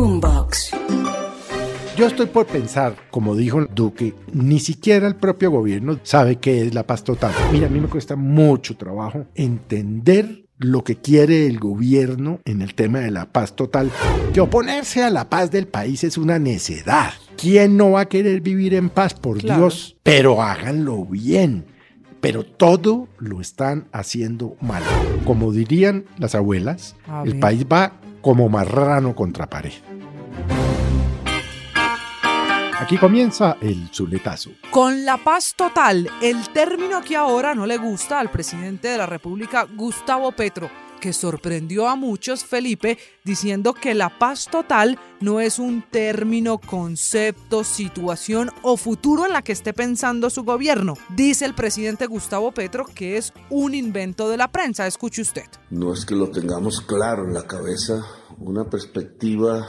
Boombox. Yo estoy por pensar, como dijo Duque, ni siquiera el propio gobierno sabe qué es la paz total. Mira, a mí me cuesta mucho trabajo entender lo que quiere el gobierno en el tema de la paz total, que oponerse a la paz del país es una necedad. ¿Quién no va a querer vivir en paz, por Dios? Pero háganlo bien. Pero todo lo están haciendo mal. Como dirían las abuelas, el país va como marrano contra pared. Aquí comienza el zuletazo. Con la paz total, el término que ahora no le gusta al presidente de la República, Gustavo Petro, que sorprendió a muchos, Felipe, diciendo que la paz total no es un término, concepto, situación o futuro en la que esté pensando su gobierno. Dice el presidente Gustavo Petro que es un invento de la prensa. Escuche usted. No es que lo tengamos claro en la cabeza, una perspectiva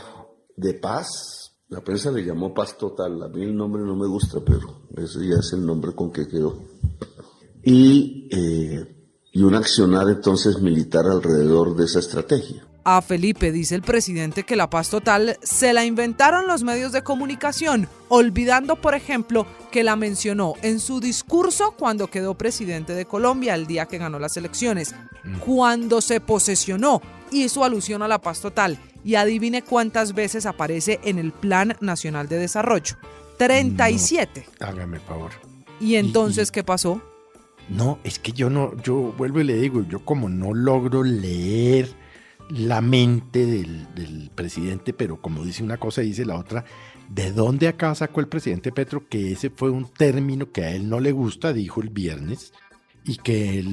de paz la prensa le llamó paz total. A mí el nombre no me gusta, pero ese ya es el nombre con que quedó. Y, eh, y un accionar entonces militar alrededor de esa estrategia. A Felipe dice el presidente que la paz total se la inventaron los medios de comunicación, olvidando, por ejemplo, que la mencionó en su discurso cuando quedó presidente de Colombia el día que ganó las elecciones. Mm. Cuando se posesionó, hizo alusión a la paz total y adivine cuántas veces aparece en el Plan Nacional de Desarrollo. 37. hágame favor. ¿Y entonces qué pasó? No, es que yo no, yo vuelvo y le digo, yo como no logro leer la mente del, del, presidente, pero como dice una cosa, dice la otra, ¿de dónde acá sacó el presidente Petro que ese fue un término que a él no le gusta, dijo el viernes, y que,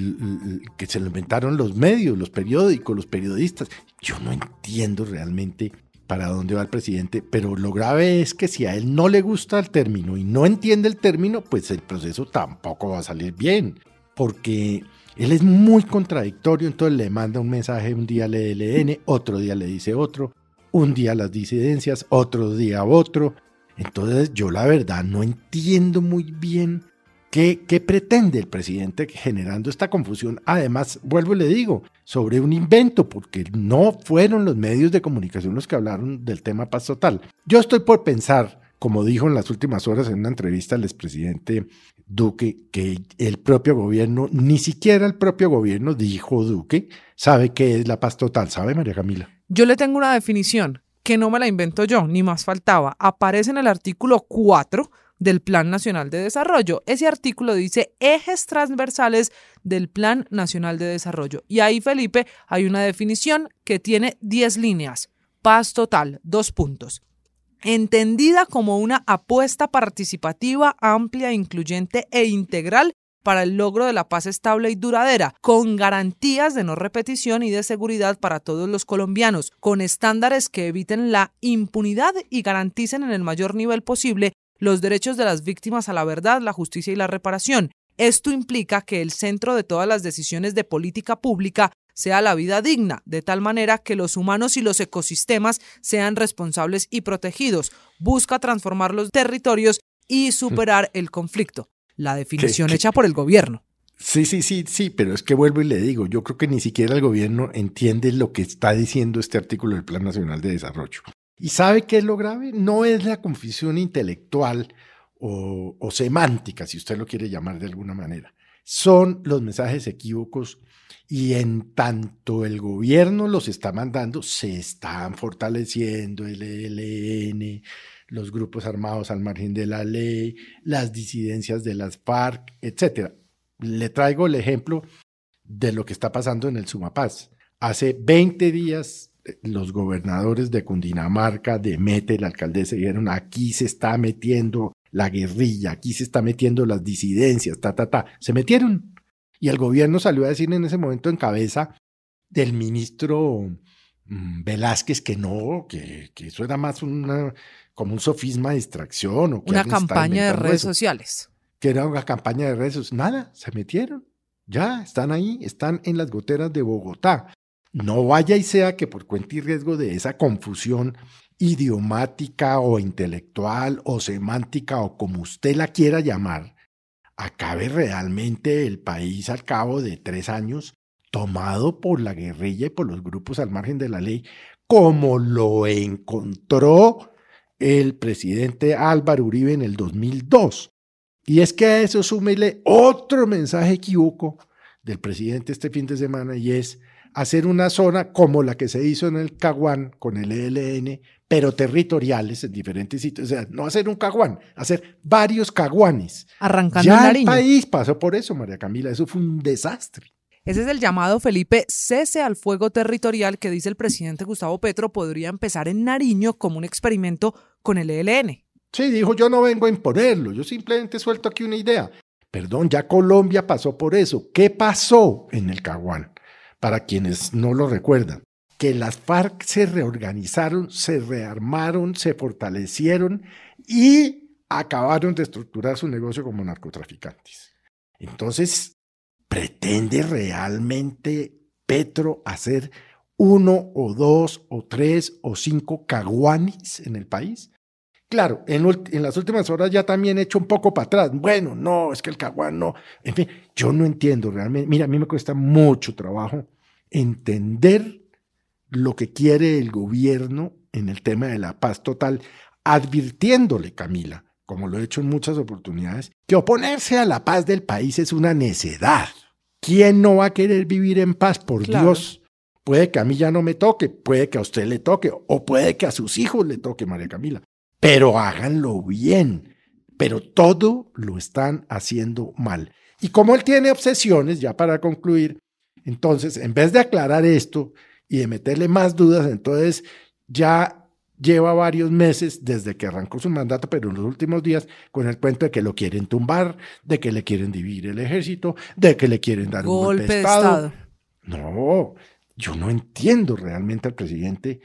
que se lo inventaron los medios, los periódicos, los periodistas. Yo no entiendo realmente para dónde va el presidente, pero lo grave es que si a él no le gusta el término y no entiende el término, pues el proceso tampoco va a salir bien, porque él es muy contradictorio, entonces le manda un mensaje, un día le LN, otro día le dice otro, un día las disidencias, otro día otro. Entonces yo la verdad no entiendo muy bien ¿Qué, pretende el presidente generando esta confusión? Además, vuelvo y le digo, sobre un invento, porque no fueron los medios de comunicación los que hablaron del tema paz total. Yo estoy por pensar, como dijo en las últimas horas en una entrevista al expresidente Duque, que el propio gobierno, ni siquiera el propio gobierno, dijo Duque, sabe qué es la paz total. ¿Sabe, María Camila? Yo le tengo una definición que no me la invento yo, ni más faltaba. Aparece en el artículo 4 del Plan Nacional de Desarrollo. Ese artículo dice ejes transversales del Plan Nacional de Desarrollo. Y ahí, Felipe, hay una definición que tiene 10 líneas. Paz total, dos puntos. Entendida como una apuesta participativa, amplia, incluyente e integral para el logro de la paz estable y duradera, con garantías de no repetición y de seguridad para todos los colombianos, con estándares que eviten la impunidad y garanticen en el mayor nivel posible los derechos de las víctimas a la verdad, la justicia y la reparación. Esto implica que el centro de todas las decisiones de política pública sea la vida digna, de tal manera que los humanos y los ecosistemas sean responsables y protegidos. Busca transformar los territorios y superar el conflicto. La definición hecha por el gobierno. Sí, sí, sí, sí, pero es que vuelvo y le digo, yo creo que ni siquiera el gobierno entiende lo que está diciendo este artículo del Plan Nacional de Desarrollo. ¿Y sabe qué es lo grave? No es la confusión intelectual o, semántica, si usted lo quiere llamar de alguna manera. Son los mensajes equívocos y en tanto el gobierno los está mandando, se están fortaleciendo el ELN, los grupos armados al margen de la ley, las disidencias de las FARC, etc. Le traigo el ejemplo de lo que está pasando en el Sumapaz. Hace 20 días los gobernadores de Cundinamarca, de Mete, la alcaldesa, dijeron, aquí se está metiendo la guerrilla, aquí se está metiendo las disidencias, ta, ta, ta. Se metieron. Y el gobierno salió a decir en ese momento en cabeza del ministro mm, Velázquez que no, que, eso era más una, como un sofisma de distracción. O una campaña de redes sociales. Que era una campaña de redes sociales. Nada, se metieron. Ya, están ahí, están en las goteras de Bogotá. No vaya y sea que por cuenta y riesgo de esa confusión idiomática o intelectual o semántica o como usted la quiera llamar, acabe realmente el país al cabo de tres años tomado por la guerrilla y por los grupos al margen de la ley como lo encontró el presidente Álvaro Uribe en el 2002. Y es que a eso súmele otro mensaje equívoco del presidente este fin de semana y es hacer una zona como la que se hizo en el Caguán con el ELN, pero territoriales en diferentes sitios. O sea, no hacer un Caguán, hacer varios Caguanes. Arrancando ya el el país pasó por eso, María Camila. Eso fue un desastre. Ese es el llamado Felipe cese al fuego territorial que dice el presidente Gustavo Petro podría empezar en Nariño como un experimento con el ELN. Sí, dijo, yo no vengo a imponerlo, yo simplemente suelto aquí una idea. Perdón, ya Colombia pasó por eso. ¿Qué pasó en el Caguán? Para quienes no lo recuerdan, que las FARC se reorganizaron, se rearmaron, se fortalecieron y acabaron de estructurar su negocio como narcotraficantes. Entonces, ¿pretende realmente Petro hacer uno o dos o tres o cinco caguanis en el país? Claro, en, en, las últimas horas ya también he hecho un poco para atrás. Bueno, no, es que el caguán no. En fin, yo no entiendo realmente. Mira, a mí me cuesta mucho trabajo entender lo que quiere el gobierno en el tema de la paz total, advirtiéndole, Camila, como lo he hecho en muchas oportunidades, que oponerse a la paz del país es una necedad. ¿Quién no va a querer vivir en paz? Por claro. Dios. Puede que a mí ya no me toque, puede que a usted le toque, o puede que a sus hijos le toque, María Camila pero háganlo bien. Pero todo lo están haciendo mal. Y como él tiene obsesiones, ya para concluir, entonces, en vez de aclarar esto y de meterle más dudas, entonces ya lleva varios meses desde que arrancó su mandato, pero en los últimos días con el cuento de que lo quieren tumbar, de que le quieren dividir el ejército, de que le quieren dar golpe un golpe de estado. estado. No, yo no entiendo realmente al presidente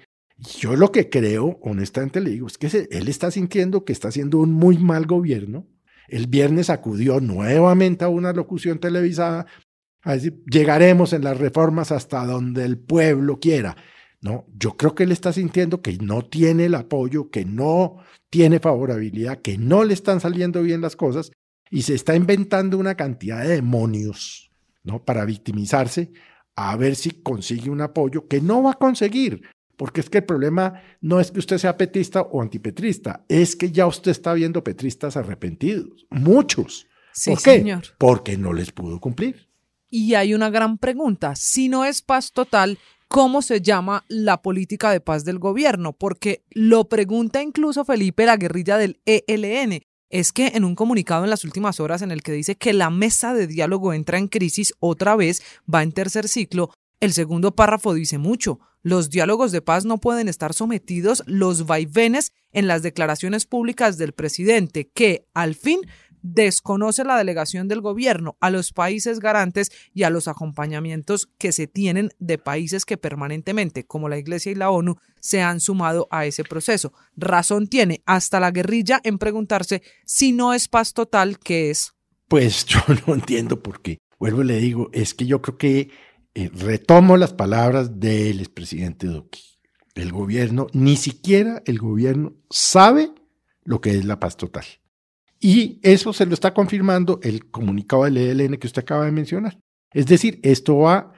yo lo que creo, honestamente le digo, es que él está sintiendo que está haciendo un muy mal gobierno. El viernes acudió nuevamente a una locución televisada a decir, llegaremos en las reformas hasta donde el pueblo quiera. No, yo creo que él está sintiendo que no tiene el apoyo, que no tiene favorabilidad, que no le están saliendo bien las cosas y se está inventando una cantidad de demonios, ¿no? Para victimizarse, a ver si consigue un apoyo que no va a conseguir, porque es que el problema no es que usted sea petista o antipetrista, es que ya usted está viendo petristas arrepentidos, muchos. Sí, ¿Por qué? señor. Porque no les pudo cumplir. Y hay una gran pregunta, si no es paz total, ¿cómo se llama la política de paz del gobierno? Porque lo pregunta incluso Felipe la guerrilla del ELN. Es que en un comunicado en las últimas horas en el que dice que la mesa de diálogo entra en crisis otra vez, va en tercer ciclo, el segundo párrafo dice mucho. Los diálogos de paz no pueden estar sometidos los vaivenes en las declaraciones públicas del presidente, que, al fin, desconoce la delegación del gobierno a los países garantes y a los acompañamientos que se tienen de países que permanentemente, como la Iglesia y la ONU, se han sumado a ese proceso. Razón tiene hasta la guerrilla en preguntarse si no es paz total, ¿qué es? Pues yo no entiendo por qué. Vuelvo y le digo, es que yo creo que eh, retomo las palabras del expresidente Duque. El gobierno, ni siquiera el gobierno sabe lo que es la paz total. Y eso se lo está confirmando el comunicado del ELN que usted acaba de mencionar. Es decir, esto va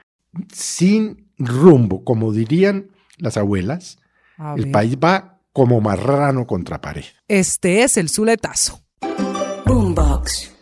sin rumbo, como dirían las abuelas. A El país va como marrano contra pared. Este es el Zuletazo. Boombox.